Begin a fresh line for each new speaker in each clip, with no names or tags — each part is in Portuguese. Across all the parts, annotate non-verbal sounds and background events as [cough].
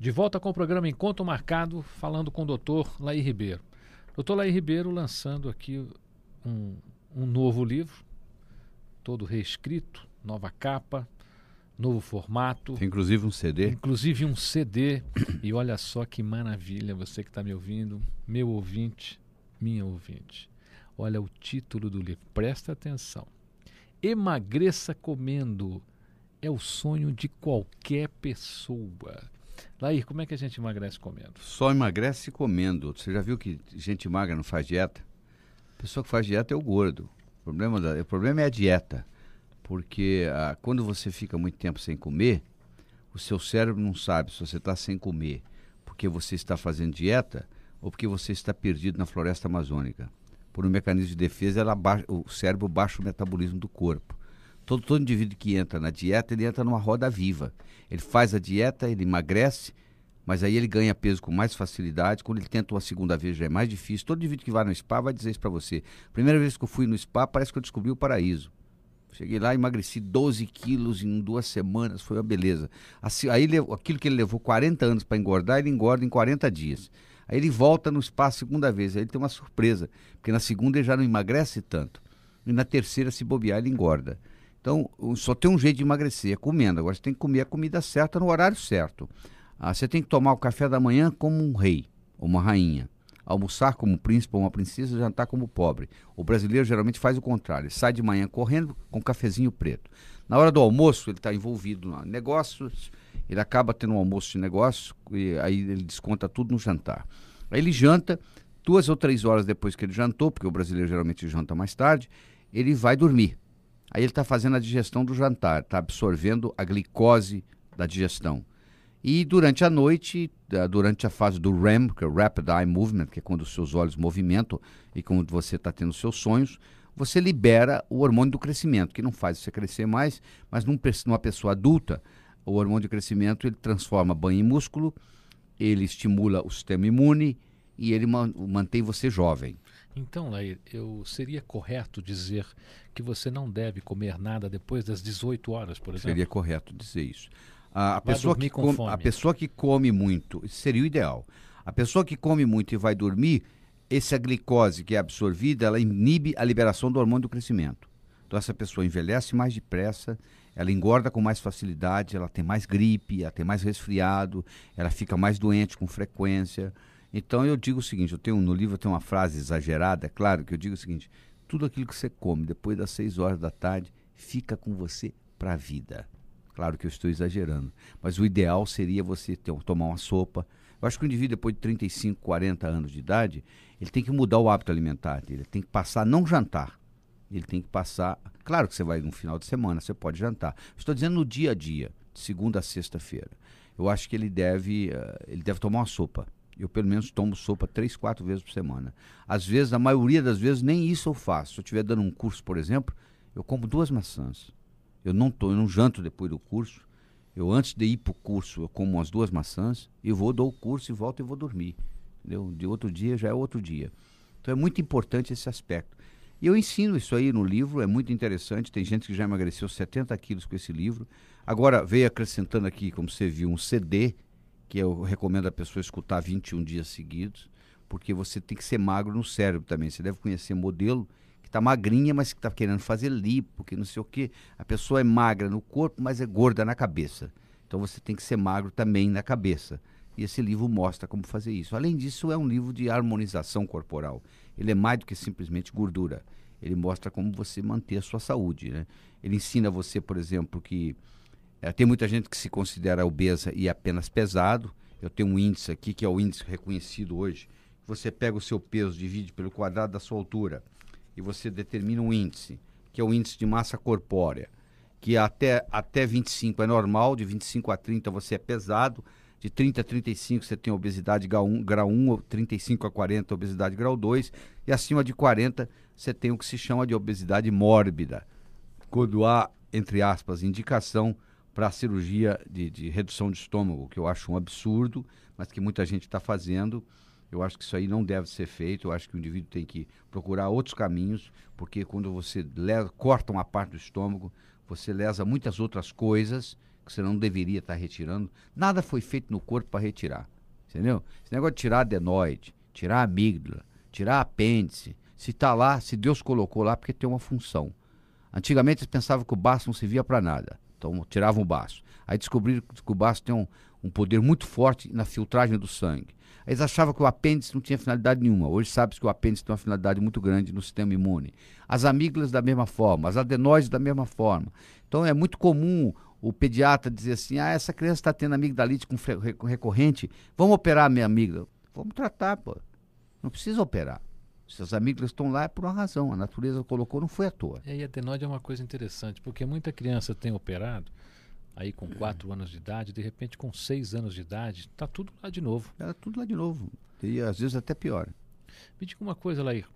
De volta com o programa Encontro Marcado, falando com o doutor Laí Ribeiro. Doutor Laí Ribeiro lançando aqui um, um novo livro, todo reescrito, nova capa, novo formato.
Tem inclusive um CD.
Inclusive um CD. [coughs] e olha só que maravilha, você que está me ouvindo, meu ouvinte, minha ouvinte. Olha o título do livro, presta atenção. Emagreça comendo é o sonho de qualquer pessoa. Lair, como é que a gente emagrece comendo?
Só emagrece comendo. Você já viu que gente magra não faz dieta? A pessoa que faz dieta é o gordo. O problema, da, o problema é a dieta. Porque ah, quando você fica muito tempo sem comer, o seu cérebro não sabe se você está sem comer porque você está fazendo dieta ou porque você está perdido na floresta amazônica. Por um mecanismo de defesa, ela baixa, o cérebro baixa o metabolismo do corpo. Todo, todo indivíduo que entra na dieta, ele entra numa roda viva. Ele faz a dieta, ele emagrece, mas aí ele ganha peso com mais facilidade. Quando ele tenta uma segunda vez já é mais difícil. Todo indivíduo que vai no spa vai dizer isso para você. Primeira vez que eu fui no spa, parece que eu descobri o paraíso. Cheguei lá, emagreci 12 quilos em duas semanas, foi uma beleza. Assim, aí aquilo que ele levou 40 anos para engordar, ele engorda em 40 dias. Aí ele volta no spa a segunda vez, aí ele tem uma surpresa, porque na segunda ele já não emagrece tanto. E na terceira, se bobear, ele engorda. Então, só tem um jeito de emagrecer, é comendo. Agora, você tem que comer a comida certa no horário certo. Ah, você tem que tomar o café da manhã como um rei ou uma rainha. Almoçar como um príncipe ou uma princesa, jantar como pobre. O brasileiro geralmente faz o contrário. Ele sai de manhã correndo com um cafezinho preto. Na hora do almoço, ele está envolvido em negócios, ele acaba tendo um almoço de negócio, e aí ele desconta tudo no jantar. Aí ele janta, duas ou três horas depois que ele jantou, porque o brasileiro geralmente janta mais tarde, ele vai dormir. Aí ele está fazendo a digestão do jantar, está absorvendo a glicose da digestão. E durante a noite, durante a fase do REM, que é o Rapid Eye Movement, que é quando os seus olhos movimentam e quando você está tendo seus sonhos, você libera o hormônio do crescimento, que não faz você crescer mais, mas num, numa pessoa adulta, o hormônio de crescimento ele transforma banho em músculo, ele estimula o sistema imune e ele mantém você jovem.
Então, Lair, eu seria correto dizer que você não deve comer nada depois das 18 horas, por exemplo?
Seria correto dizer isso. A, a pessoa, que come, a pessoa que come muito, seria o ideal. A pessoa que come muito e vai dormir, essa glicose que é absorvida, ela inibe a liberação do hormônio do crescimento. Então essa pessoa envelhece mais depressa, ela engorda com mais facilidade, ela tem mais gripe, ela tem mais resfriado, ela fica mais doente com frequência. Então eu digo o seguinte, eu tenho no livro eu tenho uma frase exagerada, é claro que eu digo o seguinte: tudo aquilo que você come depois das seis horas da tarde fica com você para a vida. Claro que eu estou exagerando, mas o ideal seria você ter, tomar uma sopa. Eu acho que o indivíduo depois de 35, 40 anos de idade, ele tem que mudar o hábito alimentar ele tem que passar a não jantar. Ele tem que passar, claro que você vai no final de semana, você pode jantar. Estou dizendo no dia a dia, de segunda a sexta-feira. Eu acho que ele deve, uh, ele deve tomar uma sopa eu, pelo menos, tomo sopa três, quatro vezes por semana. Às vezes, a maioria das vezes, nem isso eu faço. Se eu estiver dando um curso, por exemplo, eu como duas maçãs. Eu não, tô, eu não janto depois do curso. Eu, antes de ir para o curso, eu como umas duas maçãs, e vou, dou o curso e volto e vou dormir. Entendeu? De outro dia já é outro dia. Então é muito importante esse aspecto. E eu ensino isso aí no livro, é muito interessante. Tem gente que já emagreceu 70 quilos com esse livro. Agora veio acrescentando aqui, como você viu, um CD que eu recomendo a pessoa escutar 21 dias seguidos, porque você tem que ser magro no cérebro também. Você deve conhecer modelo que está magrinha, mas que está querendo fazer lipo, que não sei o quê. A pessoa é magra no corpo, mas é gorda na cabeça. Então você tem que ser magro também na cabeça. E esse livro mostra como fazer isso. Além disso, é um livro de harmonização corporal. Ele é mais do que simplesmente gordura. Ele mostra como você manter a sua saúde. Né? Ele ensina você, por exemplo, que é, tem muita gente que se considera obesa e apenas pesado. Eu tenho um índice aqui, que é o índice reconhecido hoje. Você pega o seu peso, divide pelo quadrado da sua altura e você determina um índice, que é o índice de massa corpórea, que até, até 25 é normal, de 25 a 30 você é pesado, de 30 a 35 você tem obesidade grau 1, grau 1 35 a 40 obesidade grau 2, e acima de 40 você tem o que se chama de obesidade mórbida, quando há, entre aspas, indicação para a cirurgia de, de, redução de estômago, que eu acho um absurdo, mas que muita gente está fazendo. Eu acho que isso aí não deve ser feito. Eu acho que o indivíduo tem que procurar outros caminhos, porque quando você lesa, corta uma parte do estômago, você lesa muitas outras coisas que você não deveria estar retirando. Nada foi feito no corpo para retirar. Entendeu? Esse negócio de tirar adenoide, tirar amígdala, tirar apêndice, se está lá, se Deus colocou lá, porque tem uma função. Antigamente eles pensavam que o baço não servia para nada. Então tiravam o baço. Aí descobriram que o baço tem um, um poder muito forte na filtragem do sangue. Eles achavam que o apêndice não tinha finalidade nenhuma. Hoje sabe-se que o apêndice tem uma finalidade muito grande no sistema imune. As amígdalas da mesma forma, as adenóides da mesma forma. Então é muito comum o pediatra dizer assim: ah, essa criança está tendo amigdalite com recorrente, vamos operar a minha amígdala. Vamos tratar, pô. Não precisa operar. Se as amígdalas estão lá é por uma razão. A natureza colocou, não foi à toa.
E aí, adenóide é uma coisa interessante, porque muita criança tem operado, aí com 4 anos de idade, de repente com 6 anos de idade, está tudo lá de novo.
Era tudo lá de novo. E às vezes até pior.
Me diga uma coisa, Lair.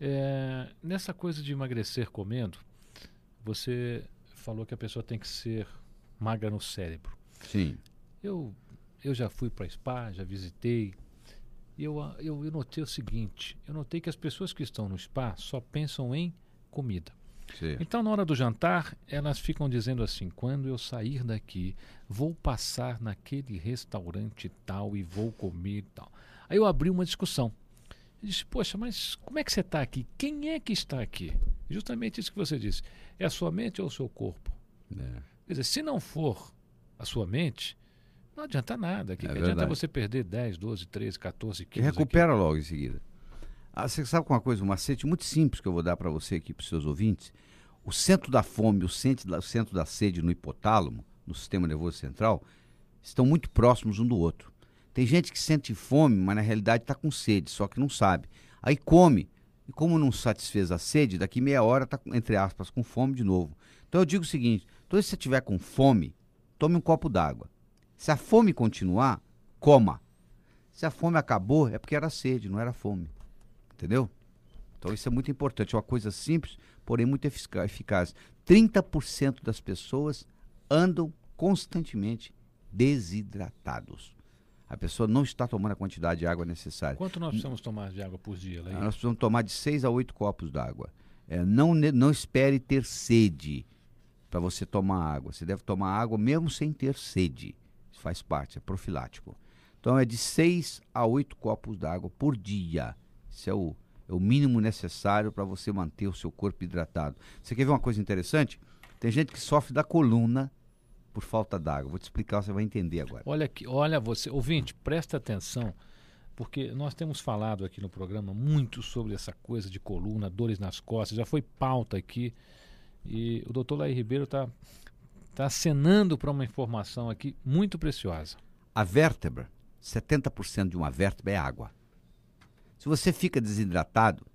É, nessa coisa de emagrecer comendo, você falou que a pessoa tem que ser magra no cérebro.
Sim.
Eu, eu já fui para spa, já visitei, e eu, eu, eu notei o seguinte: eu notei que as pessoas que estão no spa só pensam em comida. Sim. Então, na hora do jantar, elas ficam dizendo assim: quando eu sair daqui, vou passar naquele restaurante tal e vou comer tal. Aí eu abri uma discussão. Eu disse: Poxa, mas como é que você está aqui? Quem é que está aqui? Justamente isso que você disse: é a sua mente ou o seu corpo? É. Quer dizer, se não for a sua mente, não adianta nada. Que, é que adianta você perder 10, 12, 13, 14 quilos?
recupera aqui. logo em seguida. Ah, você sabe uma coisa, um macete muito simples que eu vou dar para você aqui, para os seus ouvintes. O centro da fome, o centro da, o centro da sede no hipotálamo, no sistema nervoso central, estão muito próximos um do outro. Tem gente que sente fome, mas na realidade está com sede, só que não sabe. Aí come, e como não satisfez a sede, daqui meia hora está, entre aspas, com fome de novo. Então eu digo o seguinte: então, se você estiver com fome, tome um copo d'água. Se a fome continuar, coma. Se a fome acabou, é porque era sede, não era fome. Entendeu? Então isso é muito importante, é uma coisa simples, porém muito eficaz. 30% das pessoas andam constantemente desidratados. A pessoa não está tomando a quantidade de água necessária.
Quanto nós precisamos tomar de água por dia?
Nós precisamos tomar de 6 a 8 copos d'água. É, não, não espere ter sede para você tomar água. Você deve tomar água mesmo sem ter sede faz parte, é profilático. Então é de 6 a 8 copos d'água por dia. Isso é o, é o mínimo necessário para você manter o seu corpo hidratado. Você quer ver uma coisa interessante? Tem gente que sofre da coluna por falta d'água. Vou te explicar, você vai entender agora.
Olha aqui, olha você, ouvinte, presta atenção, porque nós temos falado aqui no programa muito sobre essa coisa de coluna, dores nas costas, já foi pauta aqui. E o doutor Laí Ribeiro está está acenando para uma informação aqui muito preciosa.
A vértebra, 70% de uma vértebra é água. Se você fica desidratado,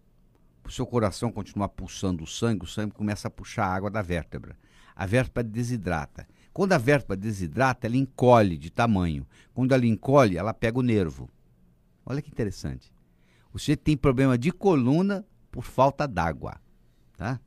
o seu coração continuar pulsando o sangue, o sangue começa a puxar a água da vértebra. A vértebra desidrata. Quando a vértebra desidrata, ela encolhe de tamanho. Quando ela encolhe, ela pega o nervo. Olha que interessante. Você tem problema de coluna por falta d'água, tá?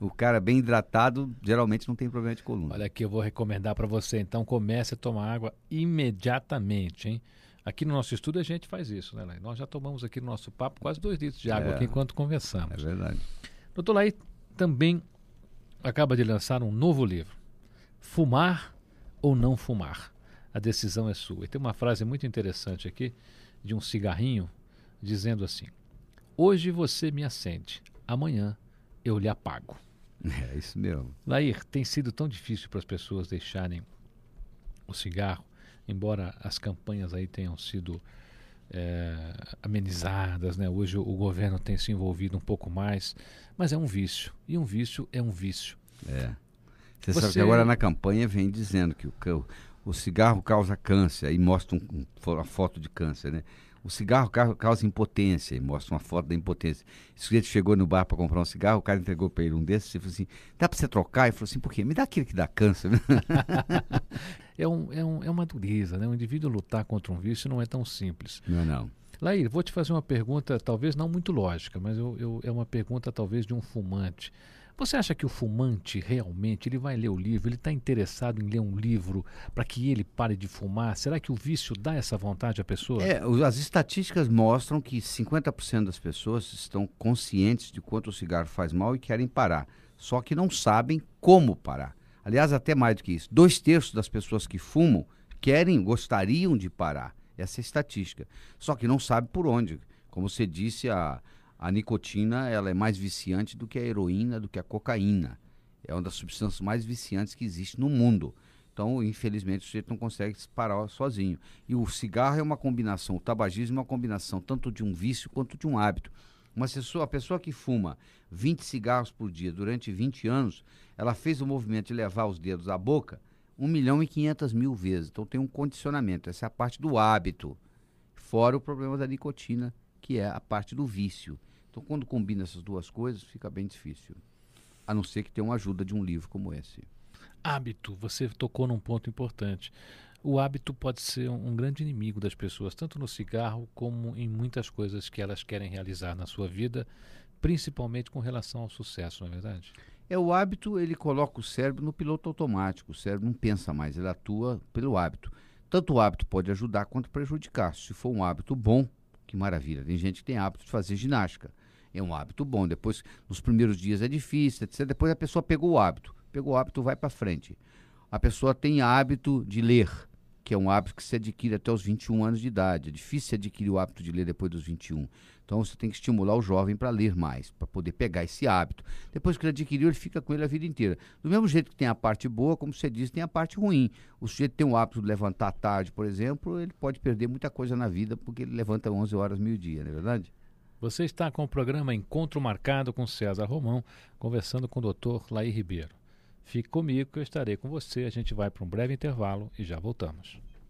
O cara bem hidratado geralmente não tem problema de coluna.
Olha aqui, eu vou recomendar para você. Então comece a tomar água imediatamente, hein? Aqui no nosso estúdio a gente faz isso, né, Lai? Nós já tomamos aqui no nosso papo quase dois litros de água é, aqui enquanto conversamos.
É verdade.
Doutor Lai também acaba de lançar um novo livro. Fumar ou não fumar? A decisão é sua. E tem uma frase muito interessante aqui de um cigarrinho dizendo assim: Hoje você me acende, amanhã eu lhe apago.
É isso mesmo.
Lair, tem sido tão difícil para as pessoas deixarem o cigarro, embora as campanhas aí tenham sido é, amenizadas, né? Hoje o, o, governo tem se envolvido um pouco mais, mas é um vício. E um vício é um vício.
É. Você, Você... sabe que agora na campanha vem dizendo que o, o cigarro causa câncer, aí mostra um, um, uma foto de câncer, né? O cigarro causa impotência, e mostra uma foto da impotência. O sujeito chegou no bar para comprar um cigarro, o cara entregou para ele um desses e falou assim: dá para você trocar? Ele falou assim: por quê? Me dá aquele que dá câncer. [laughs]
é, um, é, um, é uma dureza, né? Um indivíduo lutar contra um vício não é tão simples.
Não, não.
Laí, vou te fazer uma pergunta, talvez não muito lógica, mas eu, eu, é uma pergunta talvez de um fumante. Você acha que o fumante realmente ele vai ler o livro, ele está interessado em ler um livro para que ele pare de fumar? Será que o vício dá essa vontade à pessoa?
É, as estatísticas mostram que 50% das pessoas estão conscientes de quanto o cigarro faz mal e querem parar, só que não sabem como parar. Aliás, até mais do que isso. Dois terços das pessoas que fumam querem, gostariam de parar. Essa é a estatística. Só que não sabe por onde. Como você disse, a, a nicotina ela é mais viciante do que a heroína, do que a cocaína. É uma das substâncias mais viciantes que existe no mundo. Então, infelizmente, o sujeito não consegue parar sozinho. E o cigarro é uma combinação, o tabagismo é uma combinação tanto de um vício quanto de um hábito. Uma pessoa, a pessoa que fuma 20 cigarros por dia durante 20 anos, ela fez o movimento de levar os dedos à boca 1 milhão e 500 mil vezes. Então tem um condicionamento. Essa é a parte do hábito. Fora o problema da nicotina, que é a parte do vício. Então quando combina essas duas coisas, fica bem difícil. A não ser que tenha uma ajuda de um livro como esse.
Hábito, você tocou num ponto importante. O hábito pode ser um, grande inimigo das pessoas, tanto no cigarro como em muitas coisas que elas querem realizar na sua vida, principalmente com relação ao sucesso, não é verdade?
É o hábito, ele coloca o cérebro no piloto automático. O cérebro não pensa mais, ele atua pelo hábito. Tanto o hábito pode ajudar quanto prejudicar. Se for um hábito bom, que maravilha. Tem gente que tem hábito de fazer ginástica. É um hábito bom. Depois, nos primeiros dias é difícil, etc. Depois a pessoa pegou o hábito. Pegou o hábito, vai para frente. A pessoa tem hábito de ler que é um hábito que se adquire até os 21 anos de idade. É difícil adquirir o hábito de ler depois dos 21. Então você tem que estimular o jovem para ler mais, para poder pegar esse hábito. Depois que ele adquiriu, ele fica com ele a vida inteira. Do mesmo jeito que tem a parte boa, como você disse, tem a parte ruim. O sujeito tem o hábito de levantar tarde, por exemplo, ele pode perder muita coisa na vida porque ele levanta 11 horas, meio-dia, não é verdade?
Você está com o programa Encontro Marcado com César Romão, conversando com o Dr. Laí Ribeiro. Fique comigo que eu estarei com você. A gente vai para um breve intervalo e já voltamos.